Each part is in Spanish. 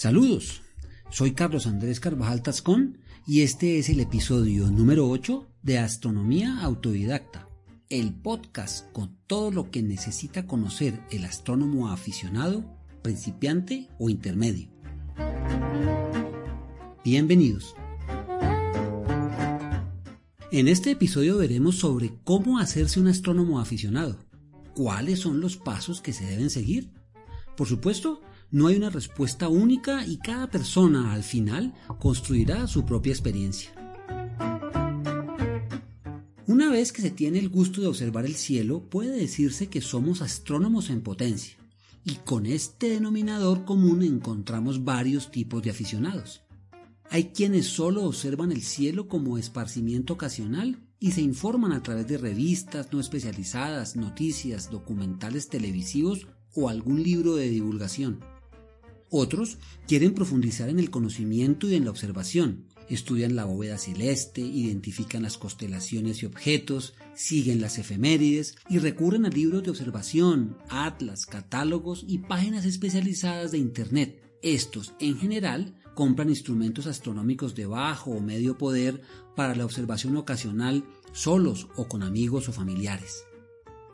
Saludos, soy Carlos Andrés Carvajal Tascón y este es el episodio número 8 de Astronomía Autodidacta, el podcast con todo lo que necesita conocer el astrónomo aficionado, principiante o intermedio. Bienvenidos. En este episodio veremos sobre cómo hacerse un astrónomo aficionado, cuáles son los pasos que se deben seguir. Por supuesto, no hay una respuesta única y cada persona al final construirá su propia experiencia. Una vez que se tiene el gusto de observar el cielo, puede decirse que somos astrónomos en potencia, y con este denominador común encontramos varios tipos de aficionados. Hay quienes solo observan el cielo como esparcimiento ocasional y se informan a través de revistas no especializadas, noticias, documentales televisivos o algún libro de divulgación. Otros quieren profundizar en el conocimiento y en la observación. Estudian la bóveda celeste, identifican las constelaciones y objetos, siguen las efemérides y recurren a libros de observación, atlas, catálogos y páginas especializadas de Internet. Estos, en general, compran instrumentos astronómicos de bajo o medio poder para la observación ocasional solos o con amigos o familiares.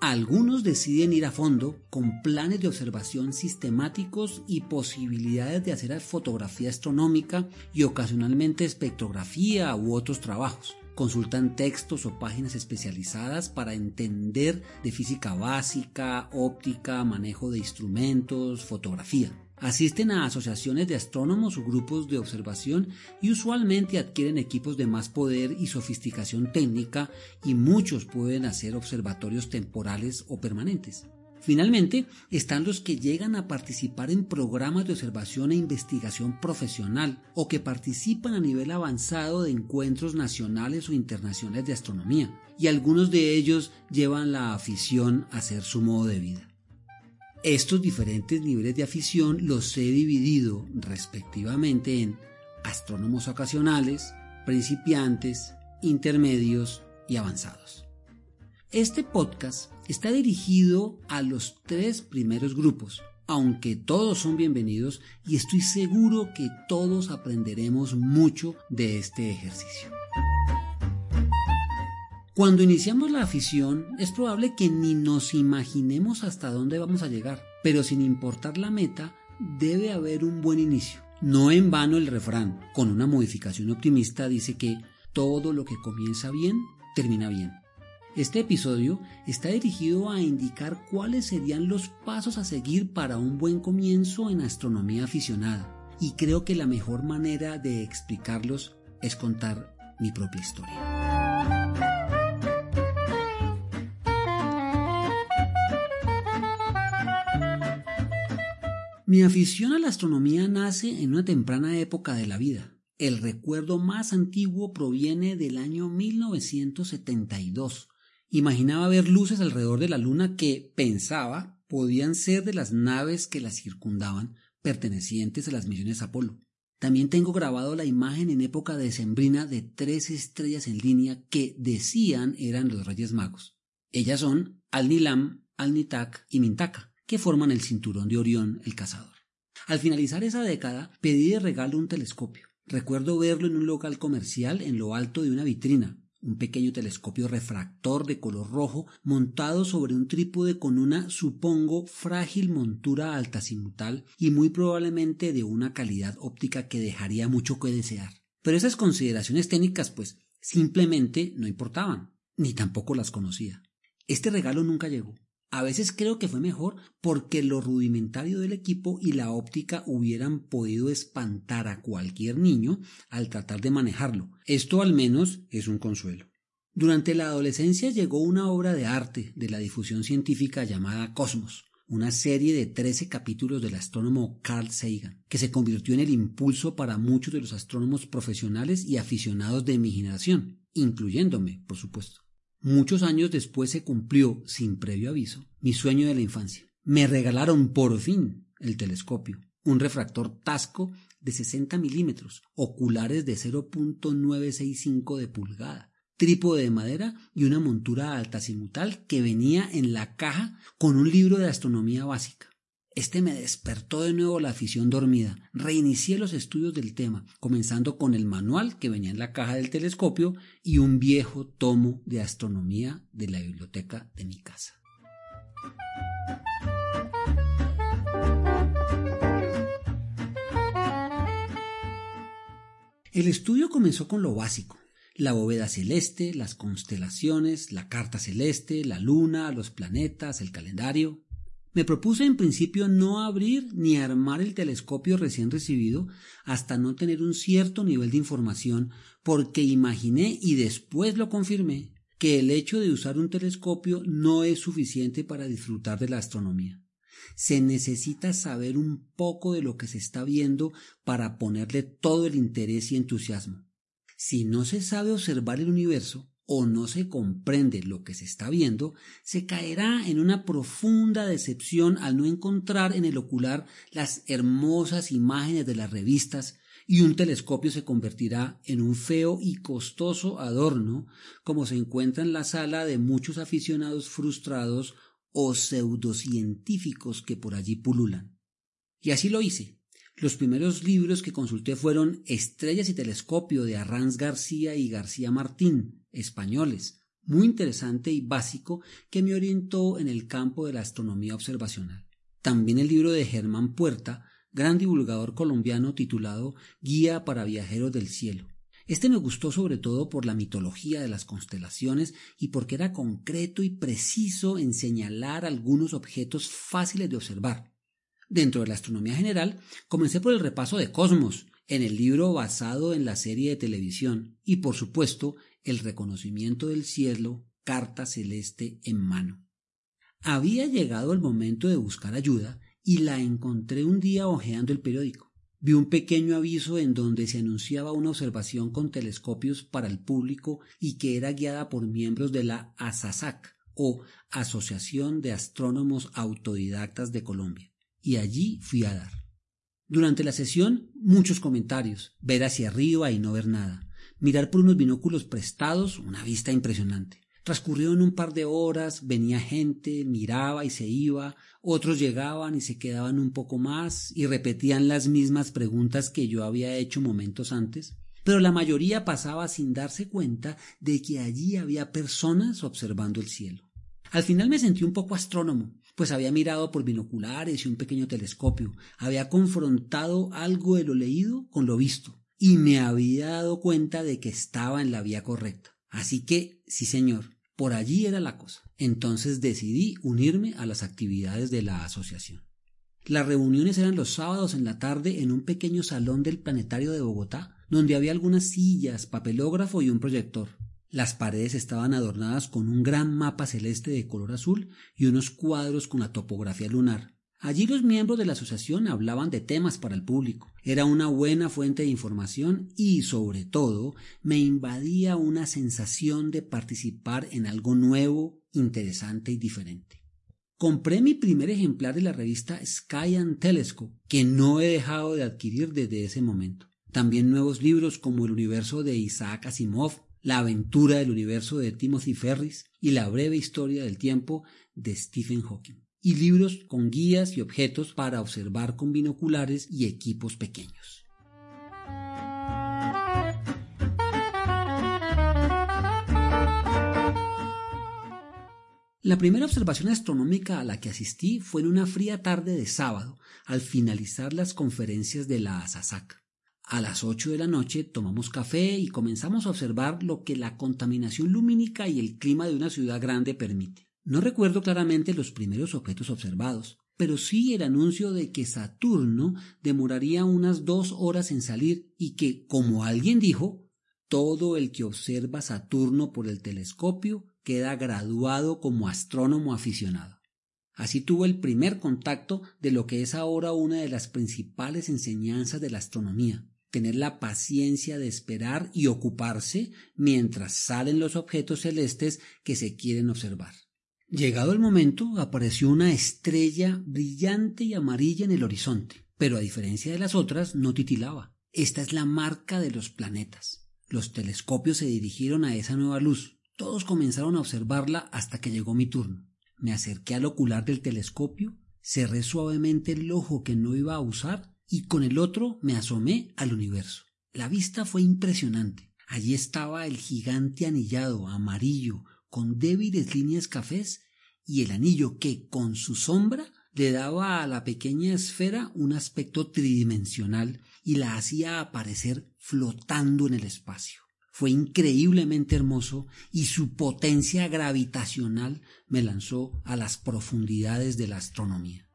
Algunos deciden ir a fondo con planes de observación sistemáticos y posibilidades de hacer fotografía astronómica y ocasionalmente espectrografía u otros trabajos. Consultan textos o páginas especializadas para entender de física básica, óptica, manejo de instrumentos, fotografía. Asisten a asociaciones de astrónomos o grupos de observación y usualmente adquieren equipos de más poder y sofisticación técnica y muchos pueden hacer observatorios temporales o permanentes. Finalmente, están los que llegan a participar en programas de observación e investigación profesional o que participan a nivel avanzado de encuentros nacionales o internacionales de astronomía, y algunos de ellos llevan la afición a ser su modo de vida. Estos diferentes niveles de afición los he dividido respectivamente en astrónomos ocasionales, principiantes, intermedios y avanzados. Este podcast está dirigido a los tres primeros grupos, aunque todos son bienvenidos y estoy seguro que todos aprenderemos mucho de este ejercicio. Cuando iniciamos la afición es probable que ni nos imaginemos hasta dónde vamos a llegar, pero sin importar la meta, debe haber un buen inicio. No en vano el refrán, con una modificación optimista, dice que todo lo que comienza bien, termina bien. Este episodio está dirigido a indicar cuáles serían los pasos a seguir para un buen comienzo en astronomía aficionada, y creo que la mejor manera de explicarlos es contar mi propia historia. Mi afición a la astronomía nace en una temprana época de la vida. El recuerdo más antiguo proviene del año 1972. Imaginaba ver luces alrededor de la luna que pensaba podían ser de las naves que la circundaban pertenecientes a las misiones Apolo. También tengo grabado la imagen en época decembrina de tres estrellas en línea que decían eran los Reyes Magos. Ellas son Al-Nilam, Al-Nitak y Mintaka que forman el cinturón de Orión el cazador. Al finalizar esa década, pedí de regalo un telescopio. Recuerdo verlo en un local comercial en lo alto de una vitrina, un pequeño telescopio refractor de color rojo montado sobre un trípode con una, supongo, frágil montura altazimutal y muy probablemente de una calidad óptica que dejaría mucho que desear. Pero esas consideraciones técnicas, pues, simplemente no importaban, ni tampoco las conocía. Este regalo nunca llegó. A veces creo que fue mejor porque lo rudimentario del equipo y la óptica hubieran podido espantar a cualquier niño al tratar de manejarlo. Esto al menos es un consuelo. Durante la adolescencia llegó una obra de arte de la difusión científica llamada Cosmos, una serie de 13 capítulos del astrónomo Carl Sagan, que se convirtió en el impulso para muchos de los astrónomos profesionales y aficionados de mi generación, incluyéndome, por supuesto. Muchos años después se cumplió, sin previo aviso, mi sueño de la infancia. Me regalaron por fin el telescopio, un refractor Tasco de 60 milímetros, oculares de 0.965 de pulgada, trípode de madera y una montura altazimutal que venía en la caja con un libro de astronomía básica. Este me despertó de nuevo la afición dormida. Reinicié los estudios del tema, comenzando con el manual que venía en la caja del telescopio y un viejo tomo de astronomía de la biblioteca de mi casa. El estudio comenzó con lo básico, la bóveda celeste, las constelaciones, la carta celeste, la luna, los planetas, el calendario. Me propuse en principio no abrir ni armar el telescopio recién recibido hasta no tener un cierto nivel de información, porque imaginé y después lo confirmé que el hecho de usar un telescopio no es suficiente para disfrutar de la astronomía. Se necesita saber un poco de lo que se está viendo para ponerle todo el interés y entusiasmo. Si no se sabe observar el universo, o no se comprende lo que se está viendo, se caerá en una profunda decepción al no encontrar en el ocular las hermosas imágenes de las revistas y un telescopio se convertirá en un feo y costoso adorno como se encuentra en la sala de muchos aficionados frustrados o pseudocientíficos que por allí pululan. Y así lo hice. Los primeros libros que consulté fueron Estrellas y Telescopio de Arranz García y García Martín, españoles, muy interesante y básico que me orientó en el campo de la astronomía observacional. También el libro de Germán Puerta, gran divulgador colombiano titulado Guía para Viajeros del Cielo. Este me gustó sobre todo por la mitología de las constelaciones y porque era concreto y preciso en señalar algunos objetos fáciles de observar. Dentro de la astronomía general, comencé por el repaso de Cosmos, en el libro basado en la serie de televisión, y por supuesto, el reconocimiento del cielo, carta celeste en mano. Había llegado el momento de buscar ayuda y la encontré un día hojeando el periódico. Vi un pequeño aviso en donde se anunciaba una observación con telescopios para el público y que era guiada por miembros de la ASASAC o Asociación de Astrónomos Autodidactas de Colombia y allí fui a dar. Durante la sesión, muchos comentarios, ver hacia arriba y no ver nada, mirar por unos binóculos prestados, una vista impresionante. Transcurrieron un par de horas, venía gente, miraba y se iba, otros llegaban y se quedaban un poco más y repetían las mismas preguntas que yo había hecho momentos antes, pero la mayoría pasaba sin darse cuenta de que allí había personas observando el cielo. Al final me sentí un poco astrónomo, pues había mirado por binoculares y un pequeño telescopio, había confrontado algo de lo leído con lo visto, y me había dado cuenta de que estaba en la vía correcta. Así que, sí señor, por allí era la cosa. Entonces decidí unirme a las actividades de la asociación. Las reuniones eran los sábados en la tarde en un pequeño salón del planetario de Bogotá, donde había algunas sillas, papelógrafo y un proyector. Las paredes estaban adornadas con un gran mapa celeste de color azul y unos cuadros con la topografía lunar. Allí los miembros de la asociación hablaban de temas para el público. Era una buena fuente de información y, sobre todo, me invadía una sensación de participar en algo nuevo, interesante y diferente. Compré mi primer ejemplar de la revista Sky and Telescope, que no he dejado de adquirir desde ese momento. También nuevos libros como El universo de Isaac Asimov la aventura del universo de Timothy Ferris y La breve historia del tiempo de Stephen Hawking, y libros con guías y objetos para observar con binoculares y equipos pequeños. La primera observación astronómica a la que asistí fue en una fría tarde de sábado, al finalizar las conferencias de la ASASAC. A las ocho de la noche tomamos café y comenzamos a observar lo que la contaminación lumínica y el clima de una ciudad grande permite. No recuerdo claramente los primeros objetos observados, pero sí el anuncio de que Saturno demoraría unas dos horas en salir y que, como alguien dijo, todo el que observa Saturno por el telescopio queda graduado como astrónomo aficionado. Así tuvo el primer contacto de lo que es ahora una de las principales enseñanzas de la astronomía, tener la paciencia de esperar y ocuparse mientras salen los objetos celestes que se quieren observar. Llegado el momento, apareció una estrella brillante y amarilla en el horizonte, pero a diferencia de las otras, no titilaba. Esta es la marca de los planetas. Los telescopios se dirigieron a esa nueva luz. Todos comenzaron a observarla hasta que llegó mi turno. Me acerqué al ocular del telescopio, cerré suavemente el ojo que no iba a usar y con el otro me asomé al universo. La vista fue impresionante. Allí estaba el gigante anillado, amarillo, con débiles líneas cafés, y el anillo que, con su sombra, le daba a la pequeña esfera un aspecto tridimensional y la hacía aparecer flotando en el espacio. Fue increíblemente hermoso y su potencia gravitacional me lanzó a las profundidades de la astronomía.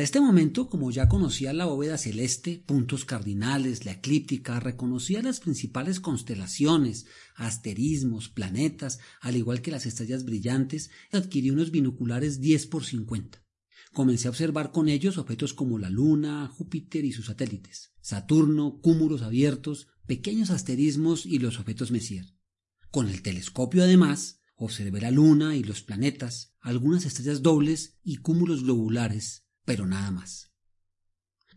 Para este momento, como ya conocía la bóveda celeste, puntos cardinales, la eclíptica, reconocía las principales constelaciones, asterismos, planetas, al igual que las estrellas brillantes, adquirí unos binoculares 10 por 50. Comencé a observar con ellos objetos como la Luna, Júpiter y sus satélites, Saturno, cúmulos abiertos, pequeños asterismos y los objetos Messier. Con el telescopio, además, observé la Luna y los planetas, algunas estrellas dobles y cúmulos globulares, pero nada más.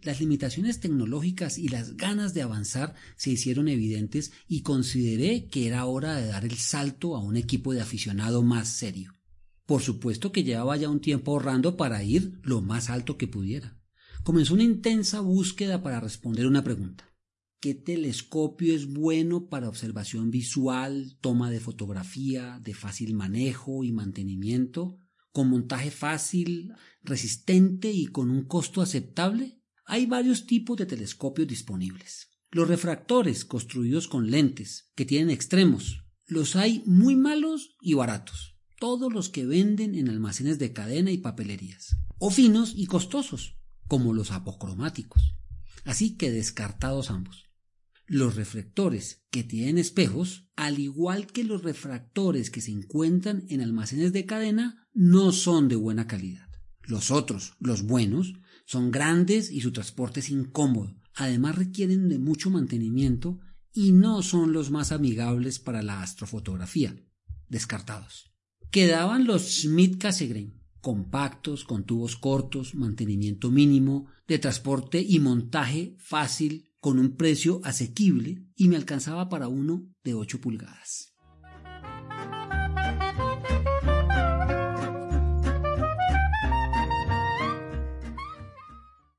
Las limitaciones tecnológicas y las ganas de avanzar se hicieron evidentes y consideré que era hora de dar el salto a un equipo de aficionado más serio. Por supuesto que llevaba ya un tiempo ahorrando para ir lo más alto que pudiera. Comenzó una intensa búsqueda para responder una pregunta. ¿Qué telescopio es bueno para observación visual, toma de fotografía, de fácil manejo y mantenimiento, con montaje fácil, resistente y con un costo aceptable? Hay varios tipos de telescopios disponibles. Los refractores construidos con lentes, que tienen extremos, los hay muy malos y baratos todos los que venden en almacenes de cadena y papelerías, o finos y costosos, como los apocromáticos. Así que descartados ambos. Los reflectores que tienen espejos, al igual que los refractores que se encuentran en almacenes de cadena, no son de buena calidad. Los otros, los buenos, son grandes y su transporte es incómodo. Además requieren de mucho mantenimiento y no son los más amigables para la astrofotografía. Descartados. Quedaban los Schmidt Cassegrain, compactos, con tubos cortos, mantenimiento mínimo, de transporte y montaje fácil, con un precio asequible y me alcanzaba para uno de 8 pulgadas.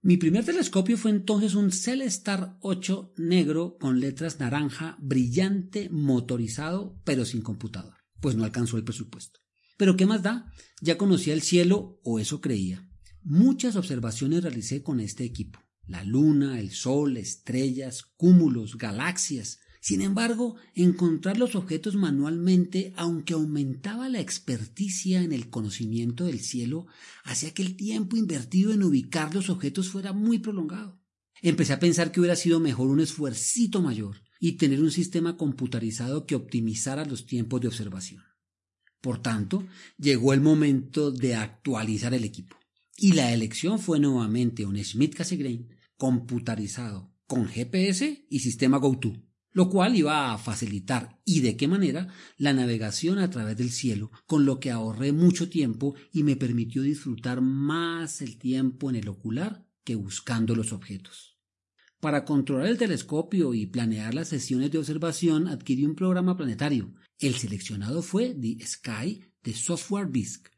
Mi primer telescopio fue entonces un Celestar 8 negro con letras naranja brillante motorizado pero sin computador, pues no alcanzó el presupuesto. Pero ¿qué más da? Ya conocía el cielo, o eso creía. Muchas observaciones realicé con este equipo. La luna, el sol, estrellas, cúmulos, galaxias. Sin embargo, encontrar los objetos manualmente, aunque aumentaba la experticia en el conocimiento del cielo, hacía que el tiempo invertido en ubicar los objetos fuera muy prolongado. Empecé a pensar que hubiera sido mejor un esfuercito mayor y tener un sistema computarizado que optimizara los tiempos de observación. Por tanto, llegó el momento de actualizar el equipo. Y la elección fue nuevamente un Schmidt Cassegrain computarizado con GPS y sistema GoTo, lo cual iba a facilitar y de qué manera la navegación a través del cielo, con lo que ahorré mucho tiempo y me permitió disfrutar más el tiempo en el ocular que buscando los objetos. Para controlar el telescopio y planear las sesiones de observación adquirí un programa planetario el seleccionado fue The Sky de Software Bisque.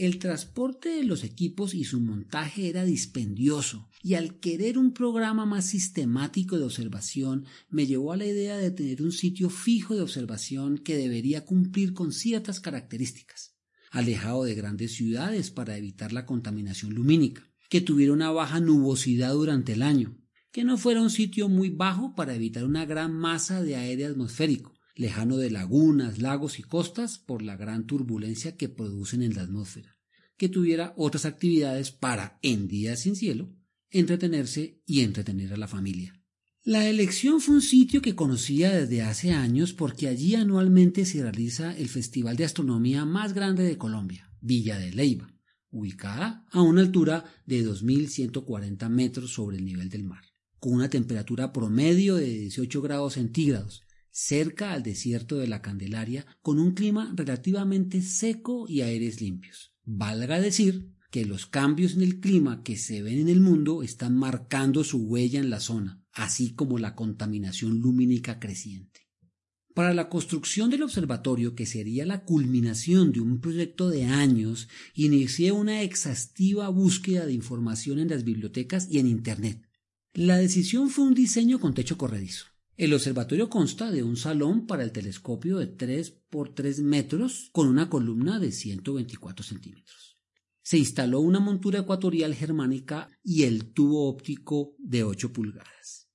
El transporte de los equipos y su montaje era dispendioso, y al querer un programa más sistemático de observación me llevó a la idea de tener un sitio fijo de observación que debería cumplir con ciertas características, alejado de grandes ciudades para evitar la contaminación lumínica que tuviera una baja nubosidad durante el año, que no fuera un sitio muy bajo para evitar una gran masa de aire atmosférico, lejano de lagunas, lagos y costas por la gran turbulencia que producen en la atmósfera, que tuviera otras actividades para, en días sin cielo, entretenerse y entretener a la familia. La elección fue un sitio que conocía desde hace años porque allí anualmente se realiza el festival de astronomía más grande de Colombia, Villa de Leiva, ubicada a una altura de 2.140 metros sobre el nivel del mar, con una temperatura promedio de 18 grados centígrados, cerca al desierto de la Candelaria, con un clima relativamente seco y aires limpios. Valga decir que los cambios en el clima que se ven en el mundo están marcando su huella en la zona, así como la contaminación lumínica creciente. Para la construcción del observatorio, que sería la culminación de un proyecto de años, inicié una exhaustiva búsqueda de información en las bibliotecas y en Internet. La decisión fue un diseño con techo corredizo. El observatorio consta de un salón para el telescopio de 3 por 3 metros con una columna de 124 centímetros. Se instaló una montura ecuatorial germánica y el tubo óptico de 8 pulgadas.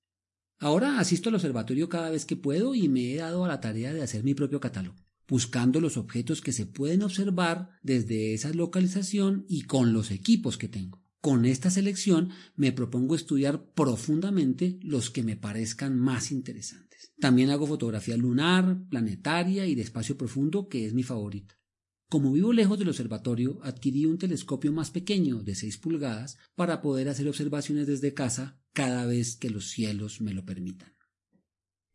Ahora asisto al observatorio cada vez que puedo y me he dado a la tarea de hacer mi propio catálogo, buscando los objetos que se pueden observar desde esa localización y con los equipos que tengo. Con esta selección me propongo estudiar profundamente los que me parezcan más interesantes. También hago fotografía lunar, planetaria y de espacio profundo, que es mi favorita. Como vivo lejos del observatorio, adquirí un telescopio más pequeño de 6 pulgadas para poder hacer observaciones desde casa cada vez que los cielos me lo permitan.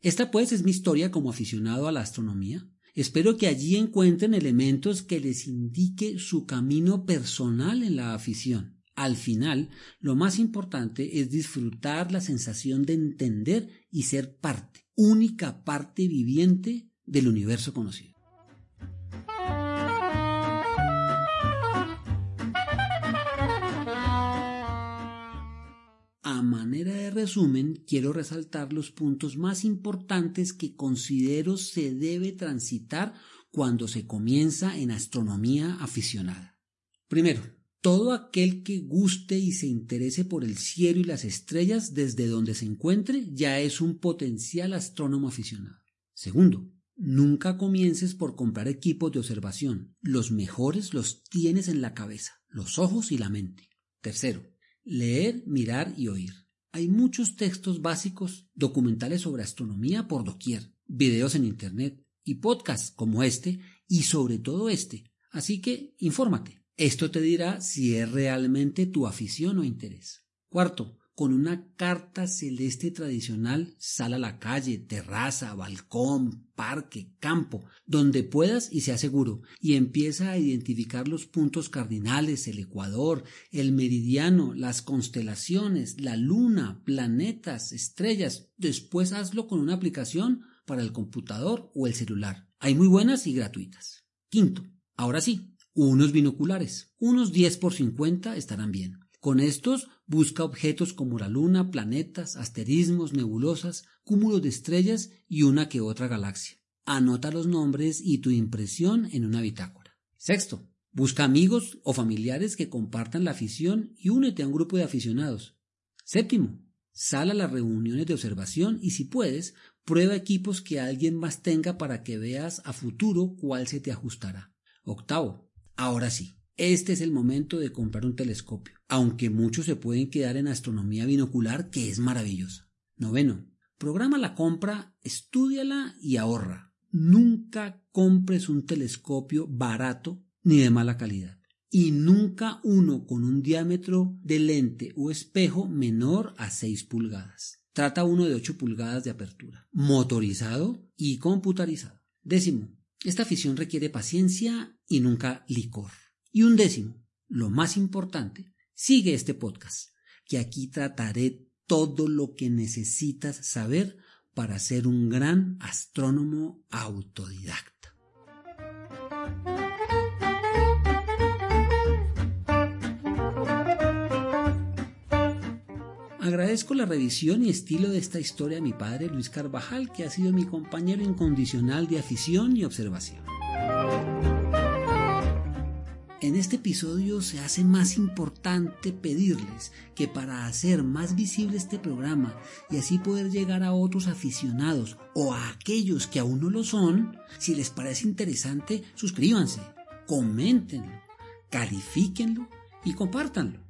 Esta pues es mi historia como aficionado a la astronomía. Espero que allí encuentren elementos que les indique su camino personal en la afición. Al final, lo más importante es disfrutar la sensación de entender y ser parte, única parte viviente del universo conocido. A manera de resumen, quiero resaltar los puntos más importantes que considero se debe transitar cuando se comienza en astronomía aficionada. Primero, todo aquel que guste y se interese por el cielo y las estrellas desde donde se encuentre ya es un potencial astrónomo aficionado. Segundo, nunca comiences por comprar equipos de observación. Los mejores los tienes en la cabeza, los ojos y la mente. Tercero, Leer, mirar y oír. Hay muchos textos básicos, documentales sobre astronomía por doquier, videos en Internet y podcasts como este y sobre todo este. Así que infórmate. Esto te dirá si es realmente tu afición o interés. Cuarto, con una carta celeste tradicional, sal a la calle, terraza, balcón, parque, campo, donde puedas y sea seguro, y empieza a identificar los puntos cardinales, el ecuador, el meridiano, las constelaciones, la luna, planetas, estrellas. Después hazlo con una aplicación para el computador o el celular. Hay muy buenas y gratuitas. Quinto, ahora sí, unos binoculares. Unos 10 por 50 estarán bien. Con estos busca objetos como la luna, planetas, asterismos, nebulosas, cúmulos de estrellas y una que otra galaxia. Anota los nombres y tu impresión en una bitácora. Sexto, busca amigos o familiares que compartan la afición y únete a un grupo de aficionados. Séptimo, sal a las reuniones de observación y si puedes, prueba equipos que alguien más tenga para que veas a futuro cuál se te ajustará. Octavo, ahora sí, este es el momento de comprar un telescopio, aunque muchos se pueden quedar en astronomía binocular, que es maravillosa. Noveno, programa la compra, estudiala y ahorra. Nunca compres un telescopio barato ni de mala calidad. Y nunca uno con un diámetro de lente o espejo menor a 6 pulgadas. Trata uno de 8 pulgadas de apertura, motorizado y computarizado. Décimo, esta afición requiere paciencia y nunca licor. Y un décimo, lo más importante, sigue este podcast, que aquí trataré todo lo que necesitas saber para ser un gran astrónomo autodidacta. Agradezco la revisión y estilo de esta historia a mi padre Luis Carvajal, que ha sido mi compañero incondicional de afición y observación. En este episodio se hace más importante pedirles que para hacer más visible este programa y así poder llegar a otros aficionados o a aquellos que aún no lo son, si les parece interesante, suscríbanse, coméntenlo, califíquenlo y compártanlo.